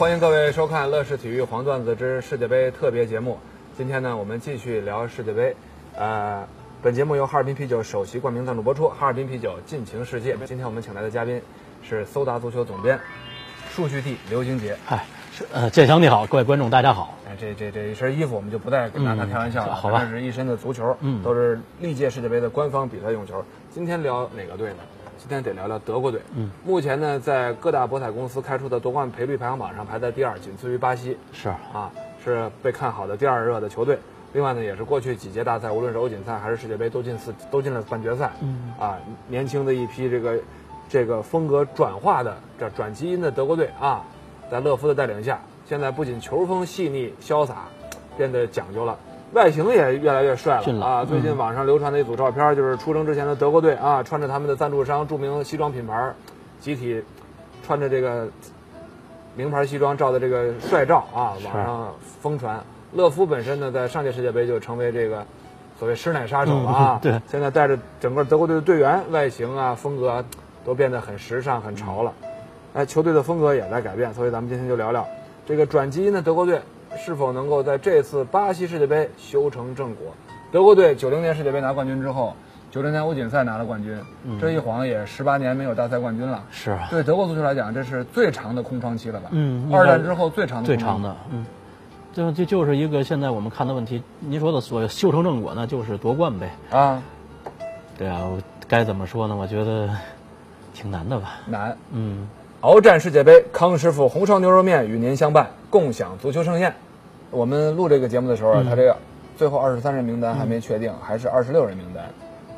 欢迎各位收看乐视体育黄段子之世界杯特别节目。今天呢，我们继续聊世界杯。呃，本节目由哈尔滨啤酒首席冠名赞助播出。哈尔滨啤酒，尽情世界。今天我们请来的嘉宾是搜达足球总编，数据帝刘晶杰。嗨，是呃，建祥你好，各位观众大家好。哎，这这这一身衣服，我们就不再跟大家开玩笑了。好吧，这是一身的足球，嗯，都是历届世界杯的官方比赛用球。今天聊哪个队呢？今天得聊聊德国队。嗯，目前呢，在各大博彩公司开出的夺冠赔率排行榜上排在第二，仅次于巴西。是啊，是被看好的第二热的球队。另外呢，也是过去几届大赛，无论是欧锦赛还是世界杯，都进四都进了半决赛。嗯啊，年轻的一批这个这个风格转化的这转基因的德国队啊，在勒夫的带领下，现在不仅球风细腻潇洒，变得讲究了。外形也越来越帅了啊！最近网上流传的一组照片，就是出征之前的德国队啊，穿着他们的赞助商著名西装品牌，集体穿着这个名牌西装照的这个帅照啊，网上疯传。勒夫本身呢，在上届世界杯就成为这个所谓“师奶杀手”了啊！对，现在带着整个德国队的队员，外形啊、风格都变得很时尚、很潮了。哎，球队的风格也在改变，所以咱们今天就聊聊这个转基因的德国队。是否能够在这次巴西世界杯修成正果？德国队九零年世界杯拿冠军之后，九零年欧锦赛拿了冠军，这一晃也十八年没有大赛冠军了。是啊，对德国足球来讲，这是最长的空窗期了吧？嗯，二战之后最长的最长的，嗯，就就就是一个现在我们看的问题。您说的所谓修成正果呢，就是夺冠呗。啊，对啊，该怎么说呢？我觉得挺难的吧。难，嗯。鏖战世界杯，康师傅红烧牛肉面与您相伴，共享足球盛宴。我们录这个节目的时候啊，他这个最后二十三人名单还没确定，还是二十六人名单。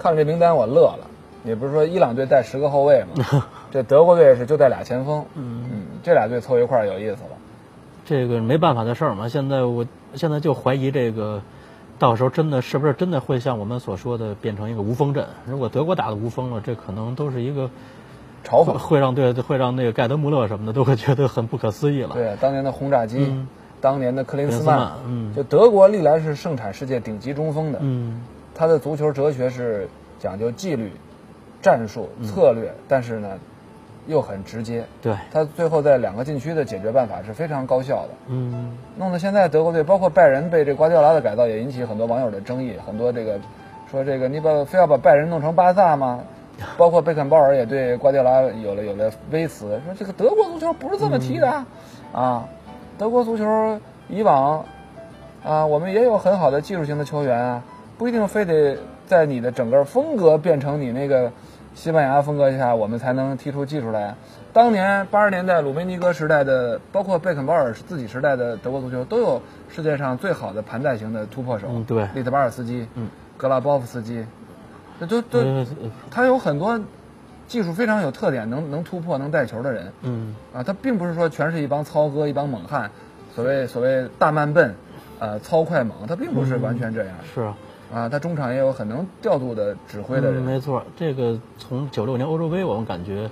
看了这名单，我乐了。你不是说伊朗队带十个后卫吗？这德国队是就带俩前锋。嗯嗯，这俩队凑一块儿有意思了。这个没办法的事儿嘛。现在我现在就怀疑这个，到时候真的是不是真的会像我们所说的变成一个无锋阵？如果德国打的无锋了，这可能都是一个。嘲讽会让对会让那个盖德穆勒什么的都会觉得很不可思议了。对，当年的轰炸机，当年的克林斯曼，嗯，就德国历来是盛产世界顶级中锋的。嗯，他的足球哲学是讲究纪律、战术、策略，但是呢，又很直接。对，他最后在两个禁区的解决办法是非常高效的。嗯，弄得现在德国队，包括拜仁被这瓜迪奥拉的改造，也引起很多网友的争议。很多这个说这个你把非要把拜仁弄成巴萨吗？包括贝肯鲍尔也对瓜迪奥拉有了有了微词，说这个德国足球不是这么踢的，啊，德国足球以往，啊，我们也有很好的技术型的球员啊，不一定非得在你的整个风格变成你那个西班牙风格下，我们才能踢出技术来。当年八十年代鲁梅尼格时代的，包括贝肯鲍尔自己时代的德国足球，都有世界上最好的盘带型的突破手，对，利特巴尔斯基，嗯，格拉波夫斯基。都都，他有很多技术非常有特点，能能突破、能带球的人。嗯，啊，他并不是说全是一帮糙哥、一帮猛汉，所谓所谓大慢笨，呃，糙快猛，他并不是完全这样。是啊，啊，他中场也有很能调度的、指挥的人。没错，这个从九六年欧洲杯，我们感觉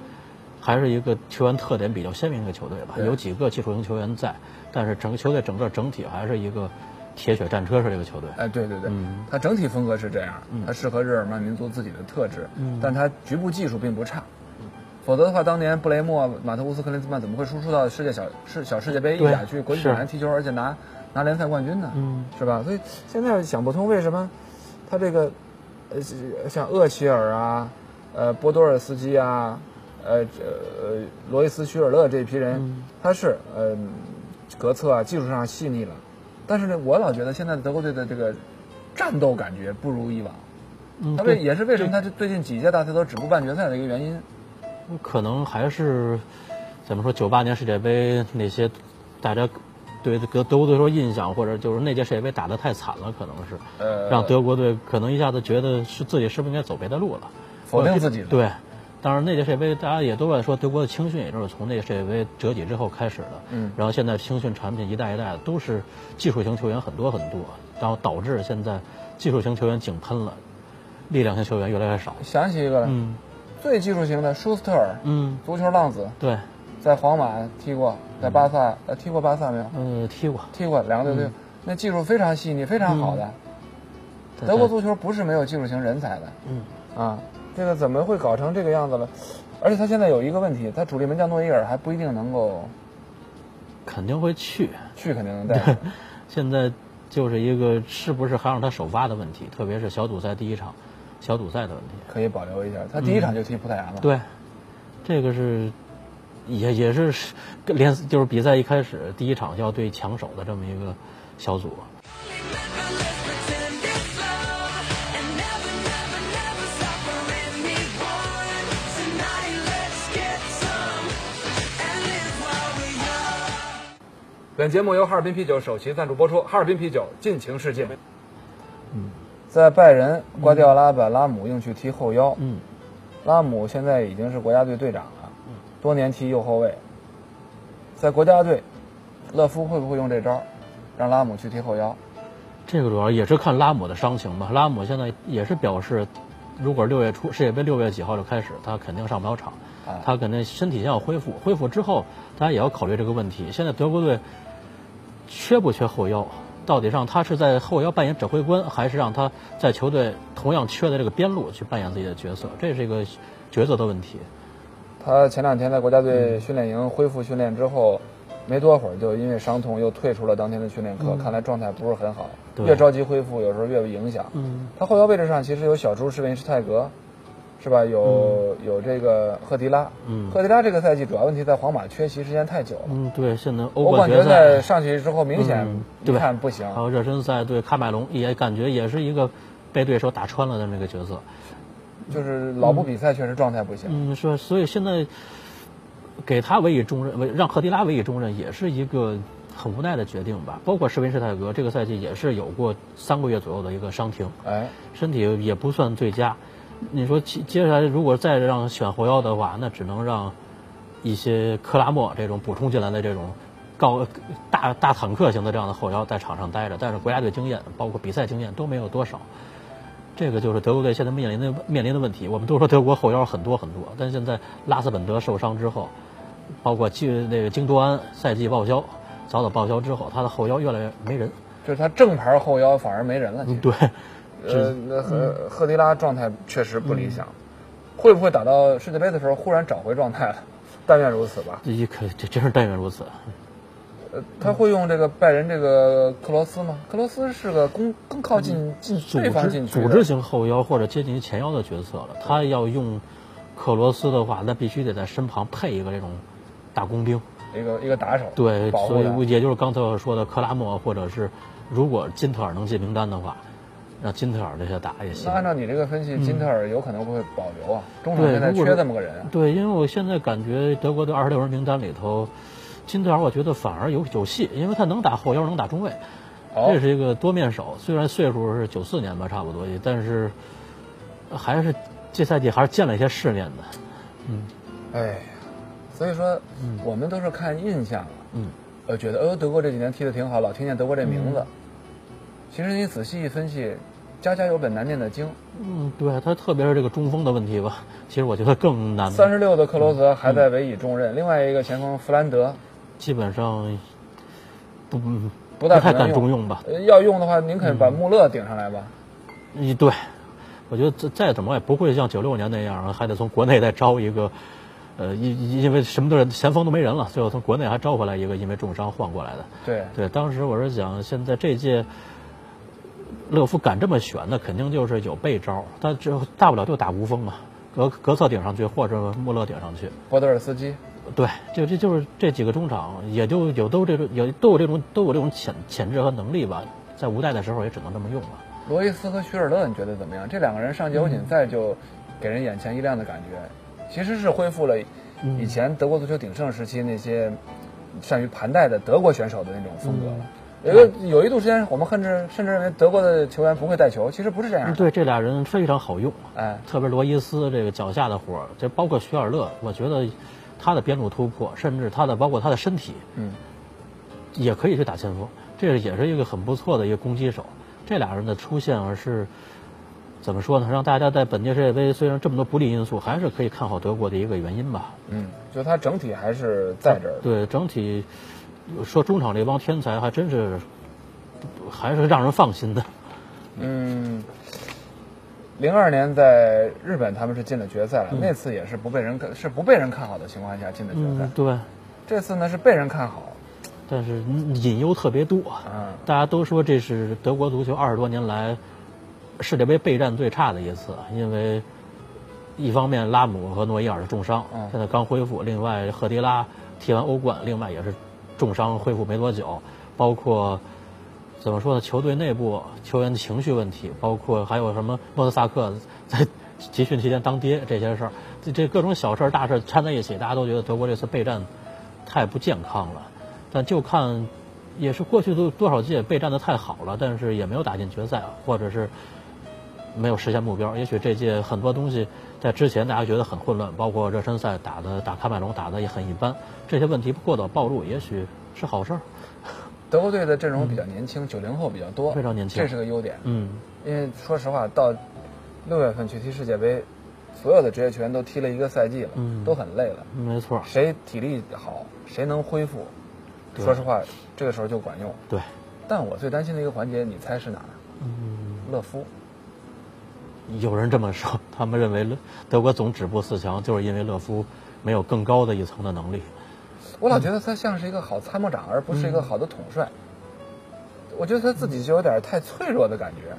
还是一个球员特点比较鲜明的球队吧，有几个技术型球员在，但是整个球队整个整体还是一个。铁血战车是这个球队，哎，对对对，嗯，它整体风格是这样，它适合日耳曼民族自己的特质，嗯，但它局部技术并不差，否则的话，当年布雷默、马特乌斯、克林斯曼怎么会输出到世界小世小世界杯意甲去国际米兰踢球，而且拿拿联赛冠军呢？嗯，是吧？所以现在想不通为什么他这个呃像厄齐尔啊、呃波多尔斯基啊、呃呃罗伊斯许尔勒这批人，他是呃格策啊技术上细腻了。但是呢，我老觉得现在的德国队的这个战斗感觉不如以往，嗯，他为也是为什么他这最近几届大赛都止步半决赛的一个原因，可能还是怎么说？九八年世界杯那些大家对德德国队说印象，或者就是那届世界杯打得太惨了，可能是呃让德国队可能一下子觉得是自己是不是应该走别的路了，否定自己对，当然，那届世界杯大家也都在说德国的青训，也就是从那个世界杯折戟之后开始的。嗯然后现在青训产品一代一代的都是技术型球员很多很多，然后导致现在技术型球员井喷了，力量型球员越来越少。想起一个来，嗯最技术型的舒斯特尔，嗯，足球浪子，对，在皇马踢过，在巴萨呃踢过巴萨没有？嗯，踢过。踢过两个队队，那技术非常细腻，非常好的。在德国足球不是没有技术型人才的嗯啊，这个怎么会搞成这个样子了？而且他现在有一个问题，他主力门将诺伊尔还不一定能够肯定会去。去，肯定能带。现在就是一个是不是还让他首发的问题，特别是小组赛第一场小组赛的问题。可以保留一下。他第一场就踢葡萄牙嘛，对，这个是也也是联就是比赛一开始第一场就要对强手的这么一个小组。本节目由哈尔滨啤酒首席赞助播出，哈尔滨啤酒尽情世界。嗯，在拜仁，瓜迪奥拉把拉姆用去踢后腰，嗯，拉姆现在已经是国家队队长了，多年踢右后卫。在国家队，勒夫会不会用这招，让拉姆去踢后腰？这个主要也是看拉姆的伤情吧。拉姆现在也是表示，如果六月初世界杯六月几号就开始，他肯定上不了场啊，他肯定身体先要恢复，恢复之后，大家也要考虑这个问题。现在德国队缺不缺后腰？到底让他是在后腰扮演指挥官，还是让他在球队同样缺的这个边路去扮演自己的角色？这是一个抉择的问题。他前两天在国家队训练营恢复训练之后，没多会儿就因为伤痛又退出了当天的训练课，看来状态不是很好。越着急恢复，有时候越有影响。嗯，他后腰位置上其实有小猪施维因施泰格，是吧？有、有这个赫迪拉。嗯赫迪拉这个赛季主要问题在皇马缺席时间太久了。嗯，对，现在欧欧冠冠决决赛赛上去之后，明显对看不行。还有热身赛对喀麦隆，也感觉也是一个被对手打穿了的那个角色。就是老不比赛，确实状态不行。嗯，是，所以现在给他委以重任，委让赫迪拉委以重任，也是一个很无奈的决定吧。包括施温施泰格这个赛季也是有过三个月左右的一个伤停，哎，身体也不算最佳。你说接接下来如果再让选后腰的话，那只能让一些克拉莫这种补充进来的这种高大大坦克型的这样的后腰在场上待着，但是国家队经验包括比赛经验都没有多少。这个就是德国队现在面临的面临的问题。我们都说德国后腰很多很多，但现在拉斯本德受伤之后，包括京那个京多安赛季报销，早早报销之后，他的后腰越来越没人。就是他正牌后腰反而没人了。对，呃，那赫赫迪拉状态确实不理想，会不会打到世界杯的时候忽然找回状态了？但愿如此吧。这一可这真是但愿如此。呃，他会用这个拜仁这个克罗斯吗？克罗斯是个攻更靠近进组对方织组织型后腰或者接近于前腰的角色了。他要用克罗斯的话，那必须得在身旁配一个这种大工兵。一个一个打手，对，所以也就是刚才我说的克拉莫，或者是如果金特尔能进名单的话，让金特尔这些打也行那。按照你这个分析，金特尔有可能会保留啊，中场对，现在缺这么个人啊。对，因为我现在感觉德国的二十六人名单里头，金特尔我觉得反而有有戏，因为他能打后腰，能打中卫，哦这是一个多面手。虽然岁数是九四年吧，差不多，但是还是这赛季还是见了一些世面的。哎呀，所以说我们都是看印象了，嗯，呃，觉得呃德国这几年踢得挺好，老听见德国这名字。其实你仔细一分析，家家有本难念的经。嗯，对他特别是这个中锋的问题吧，其实我觉得更难。三十六的克罗泽还在委以重任，另外一个前锋弗兰德基本上不不大太敢中用吧。呃要用的话，您肯把穆勒顶上来吧。嗯对，我觉得再再怎么也不会像九六年那样，还得从国内再招一个，呃，因因为什么都是前锋都没人了，最后从国内还招回来一个因为重伤换过来的。对，对，当时我是想，现在这届勒夫敢这么选，那肯定就是有备招，他这大不了就打无锋嘛，格格策顶上去，或者穆勒顶上去。博德尔斯基。对，就这就是这几个中场，也就有都这种有都有这种都有这种潜潜质和能力吧，在无代的时候也只能这么用了。罗伊斯和徐尔勒，你觉得怎么样？这两个人上届欧锦赛就给人眼前一亮的感觉，其实是恢复了嗯以前德国足球鼎盛时期那些善于盘带的德国选手的那种风格了。有有一度时间，我们甚至甚至认为德国的球员不会带球，其实不是这样。对，这俩人非常好用，哎，特别罗伊斯这个脚下的活儿，这包括徐尔勒，我觉得他的边路突破，甚至他的包括他的身体，嗯，也可以去打前锋，这也是一个很不错的一个攻击手。这俩人的出现而是怎么说呢？让大家在本届世界杯虽然这么多不利因素，还是可以看好德国的一个原因吧。嗯，就他整体还是在这儿。对，整体说中场这帮天才还真是还是让人放心的。嗯，零二年在日本他们是进了决赛了，那次也是不被人看是不被人看好的情况下进的决赛。嗯，对。这次呢是被人看好。但是隐忧特别多，嗯大家都说这是德国足球二十多年来世界杯备战最差的一次，因为一方面拉姆和诺伊尔的重伤，嗯现在刚恢复；另外赫迪拉踢完欧冠，另外也是重伤恢复没多久，包括怎么说呢？球队内部球员的情绪问题，包括还有什么莫德萨克在集训期间当爹这些事儿，这这各种小事儿大事儿掺在一起，大家都觉得德国这次备战太不健康了。但就看，也是过去都多少届备战的太好了，但是也没有打进决赛，或者是没有实现目标。也许这届很多东西在之前大家觉得很混乱，包括热身赛打的打喀麦隆打的也很一般，这些问题过早暴露，也许是好事儿。德国队的阵容比较年轻，九零后比较多，非常年轻这是个优点。嗯，因为说实话，到六月份去踢世界杯，所有的职业球员都踢了一个赛季了，嗯都很累了。没错，谁体力好，谁能恢复，说实话，这个时候就管用。对，但我最担心的一个环节，你猜是哪儿？嗯，勒夫。有人这么说，他们认为勒德国总止步四强就是因为勒夫没有更高的一层的能力。我老觉得他像是一个好参谋长，而不是一个好的统帅。我觉得他自己就有点太脆弱的感觉，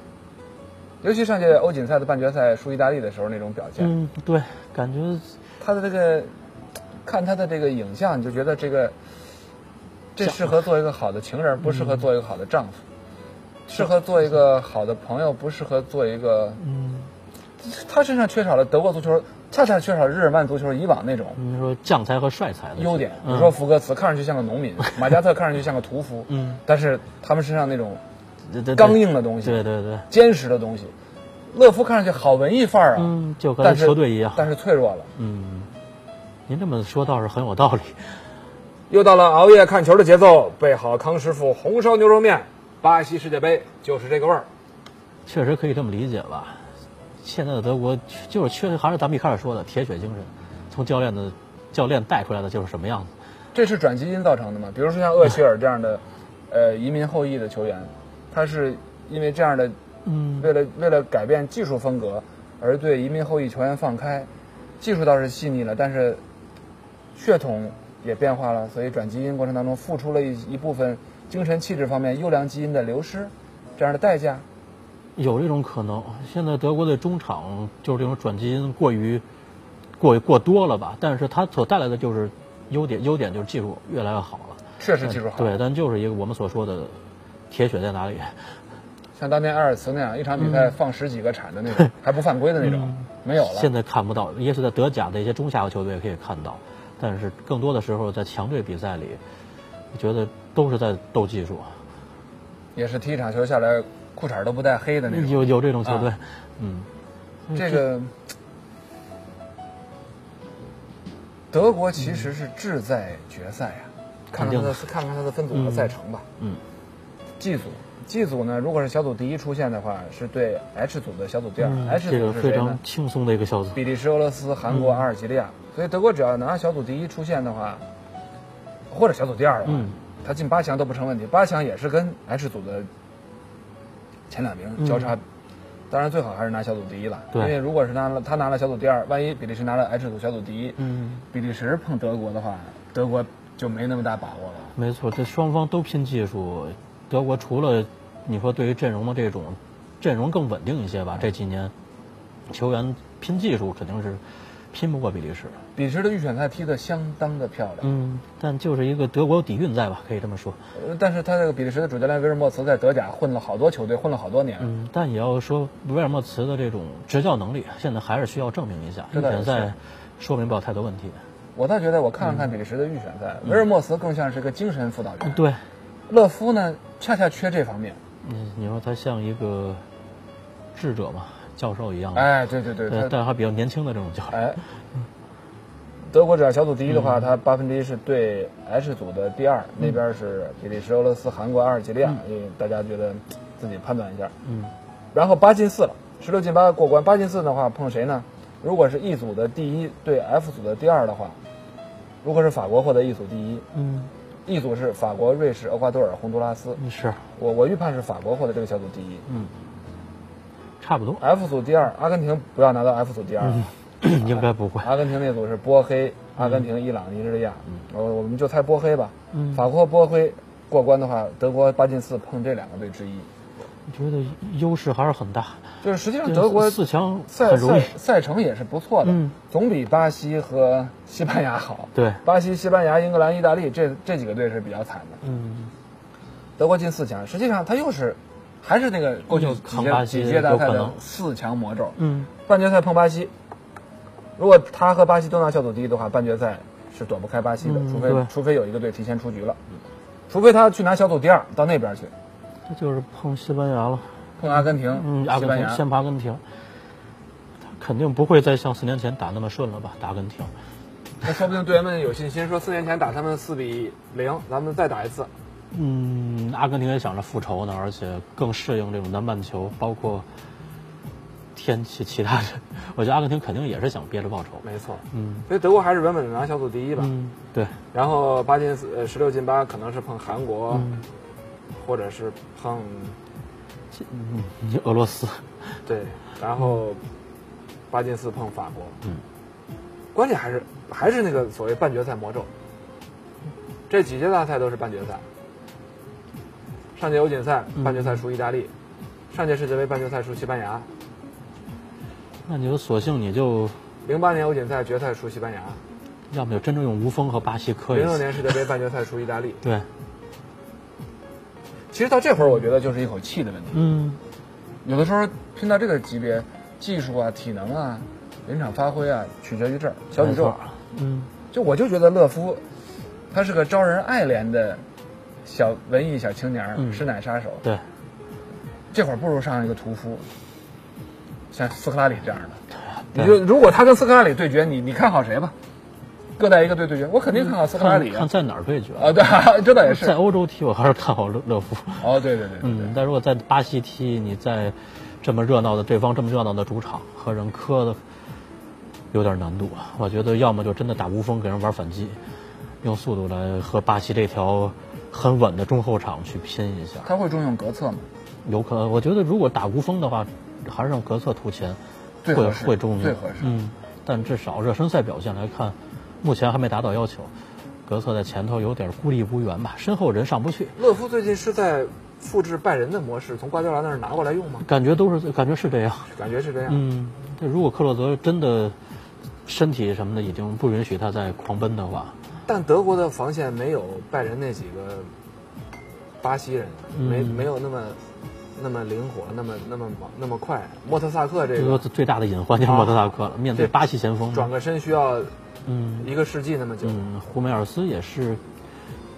尤其上届欧锦赛的半决赛输意大利的时候那种表现，嗯，对，感觉他的这个看他的这个影像，你就觉得这个这适合做一个好的情人，不适合做一个好的丈夫，适合做一个好的朋友，不适合做一个。嗯，他身上缺少了德国足球，恰恰缺少日耳曼足球以往那种你说将才和帅才的优点，比嗯如说福格茨看上去像个农民，马加特看上去像个屠夫，嗯，但是他们身上那种刚硬的东西，对对对，坚实的东西，勒夫看上去好文艺范儿啊，嗯，就跟球队一样。但是脆弱了。嗯，您这么说倒是很有道理。又到了熬夜看球的节奏，备好康师傅红烧牛肉面，巴西世界杯就是这个味儿。确实可以这么理解吧。现在的德国就是缺，还是咱们一开始说的铁血精神，从教练的教练带出来的就是什么样子。这是转基因造成的吗？比如说像厄齐尔这样的，呃，移民后裔的球员，他是因为这样的，嗯，为了为了改变技术风格而对移民后裔球员放开，技术倒是细腻了，但是血统也变化了，所以转基因过程当中付出了一一部分精神气质方面优良基因的流失，这样的代价。有这种可能。现在德国的中场就是这种转基因过于过于过多了吧？但是它所带来的就是优点，优点就是技术越来越好了。确实技术好，对，但就是一个我们所说的铁血在哪里？像当年埃尔茨那样，一场比赛放十几个铲的那种，还不犯规的那种，没有了。现在看不到，也许在德甲的一些中下游球队可以看到，但是更多的时候在强队比赛里，我觉得都是在斗技术。也是踢一场球下来，裤衩都不带黑的那种。有有这种球队，啊嗯，这个德国其实是志在决赛呀、看看他的看看他的分组和赛程吧。嗯，G 组，G 组呢，如果是小组第一出现的话，是对 H 组的小组第二。嗯 H 这个非组是谁呢常？轻松的一个小组。比利时、俄罗斯、韩国、阿尔及利亚。所以德国只要拿小组第一出现的话，或者小组第二的话，嗯他进八强都不成问题。八强也是跟 H 组的前两名交叉。当然，最好还是拿小组第一了，因为如果是拿了他拿了小组第二，万一比利时拿了 H 组小组第一，嗯，比利时碰德国的话，德国就没那么大把握了。没错，这双方都拼技术。德国除了你说对于阵容的这种阵容更稳定一些吧，这几年球员拼技术肯定是拼不过比利时。比利时的预选赛踢得相当的漂亮，嗯，但就是一个德国有底蕴在吧，可以这么说。呃但是他这个比利时的主教练威尔莫茨在德甲混了好多球队，混了好多年。嗯，但也要说威尔莫茨的这种执教能力，现在还是需要证明一下。预这倒也是选赛说明不了太多问题。我倒觉得我看了看比利时的预选赛，威尔莫茨更像是个精神辅导员。嗯对，勒夫呢，恰恰缺这方面。嗯，你说他像一个智者嘛，教授一样，哎，对对对，但还比较年轻的这种教授。哎，德国只要小组第一的话，他八分之一是对 H 组的第二，那边是比利时、俄罗斯、韩国、阿尔及利亚，因为大家觉得自己判断一下。嗯，然后八进四了，十六进八过关。八进四的话碰谁呢？如果是 E 组的第一对 F 组的第二的话，如果是法国获得 E 组第一嗯，，E 组是法国、瑞士、厄瓜多尔、洪都拉斯。是，我我预判是法国获得这个小组第一嗯，差不多，，F 组第二，阿根廷不要拿到 F 组第二啊。应该不会。阿根廷那组是波黑、阿根廷、伊朗、尼日利亚，我我们就猜波黑吧。嗯法国波黑过关的话，德国八进四碰这两个队之一，我觉得优势还是很大。就是实际上德国四强赛赛。赛程也是不错的，嗯总比巴西和西班牙好。对，巴西、西班牙、英格兰、意大利这这几个队是比较惨的。嗯，德国进四强，实际上他又是还是那个过去又几届扛巴西几届大赛的四强魔咒。嗯，半决赛碰巴西，如果他和巴西都拿小组第一的话，半决赛是躲不开巴西的，除非除非有一个队提前出局了，除非他去拿小组第二到那边去这就是碰西班牙了。碰阿根廷、嗯，阿。根廷先碰阿根廷，他肯定不会再像四年前打那么顺了吧？打阿根廷。那说不定队员们有信心，说四年前打他们四比零，咱们再打一次。嗯，阿根廷也想着复仇呢，而且更适应这种南半球，包括天气其他的。我觉得阿根廷肯定也是想憋着报仇。没错，嗯所以德国还是稳稳的拿小组第一吧。嗯，对，然后八进四呃十六进八可能是碰韩国，嗯或者是碰嗯，你俄罗斯，对，然后八进四碰法国。嗯，关键还是还是那个所谓半决赛魔咒。这几届大赛都是半决赛。上届欧锦赛嗯半决赛输意大利，上届世界杯半决赛输西班牙，那你就索性你就零八年欧锦赛决赛输西班牙，要么就真正用无锋和巴西磕一零六。年世界杯半决赛输意大利。对，其实到这会儿，我觉得就是一口气的问题。嗯，有的时候拼到这个级别，技术啊、体能啊、临场发挥啊，取决于这儿。小宇宙，嗯，就我就觉得勒夫，他是个招人爱怜的小文艺小青年儿，嗯师奶杀手。对，这会儿不如上一个屠夫，像斯科拉里这样的。你就如果他跟斯科拉里对决，你你看好谁吧？各带一个队对决，我肯定看好斯科拉里啊。看看在哪儿对决。啊，对，这倒也是在。欧洲踢，我还是看好勒勒夫。哦，对对对对对。嗯，但如果在巴西踢，你在这么热闹的对方这么热闹的主场和人磕的，有点难度啊。我觉得要么就真的打无锋给人玩反击，用速度来和巴西这条很稳的中后场去拼一下。他会重用格策吗？有可能，我觉得如果打无锋的话，还是让格策突前，会会重用，最合适嗯，但至少热身赛表现来看，目前还没达到要求。格策在前头有点孤立无援吧，身后人上不去，勒夫最近是在复制拜仁的模式，从瓜迪奥拉那儿拿过来用吗？感觉都是感觉是这样。感觉是这样。嗯，这如果克洛泽真的身体什么的已经不允许他再狂奔的话，但德国的防线没有拜仁那几个巴西人，嗯没没有那么那么灵活，那么那么猛那么快。莫特萨克这这个个最大的隐患就是莫特萨克了。面对对巴西前锋，转个身需要嗯一个世纪那么久。嗯，胡梅尔斯也是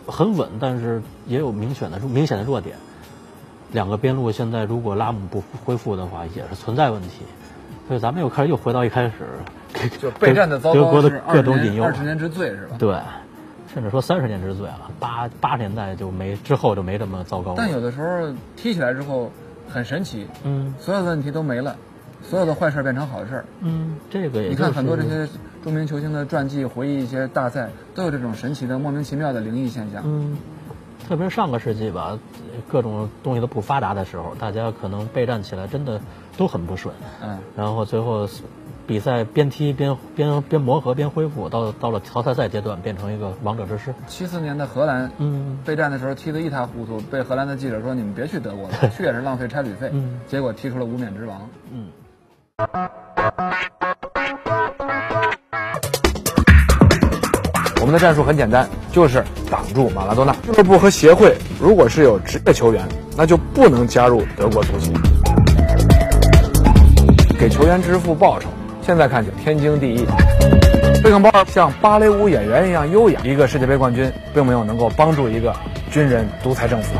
很稳，但是也有明显的明显的弱点。两个边路现在如果拉姆不恢复的话，也是存在问题。所以咱们又开始又回到一开始，就备战的糟糕是各种隐忧年二，十年之最是吧？对，甚至说三十年之最了。八八十年代就没之后就没这么糟糕了。但有的时候踢起来之后很神奇，嗯所有的问题都没了，所有的坏事变成好事儿。嗯，这个也你看很多这些著名球星的传记，回忆一些大赛，都有这种神奇的、莫名其妙的灵异现象。嗯，特别是上个世纪吧，各种东西都不发达的时候，大家可能备战起来真的都很不顺。嗯，然后最后比赛边踢边边边磨合边恢复，到到了淘汰赛阶段变成一个王者之师。七四年的荷兰，嗯备战的时候踢得一塌糊涂，被荷兰的记者说：“你们别去德国了，去也是浪费差旅费。嗯结果踢出了无冕之王。嗯，我们的战术很简单，就是挡住马拉多纳。俱乐部和协会如果是有职业球员，那就不能加入德国足协，给球员支付报酬。现在看起来天经地义。贝肯鲍尔像芭蕾舞演员一样优雅，一个世界杯冠军并没有能够帮助一个军人、独裁政府。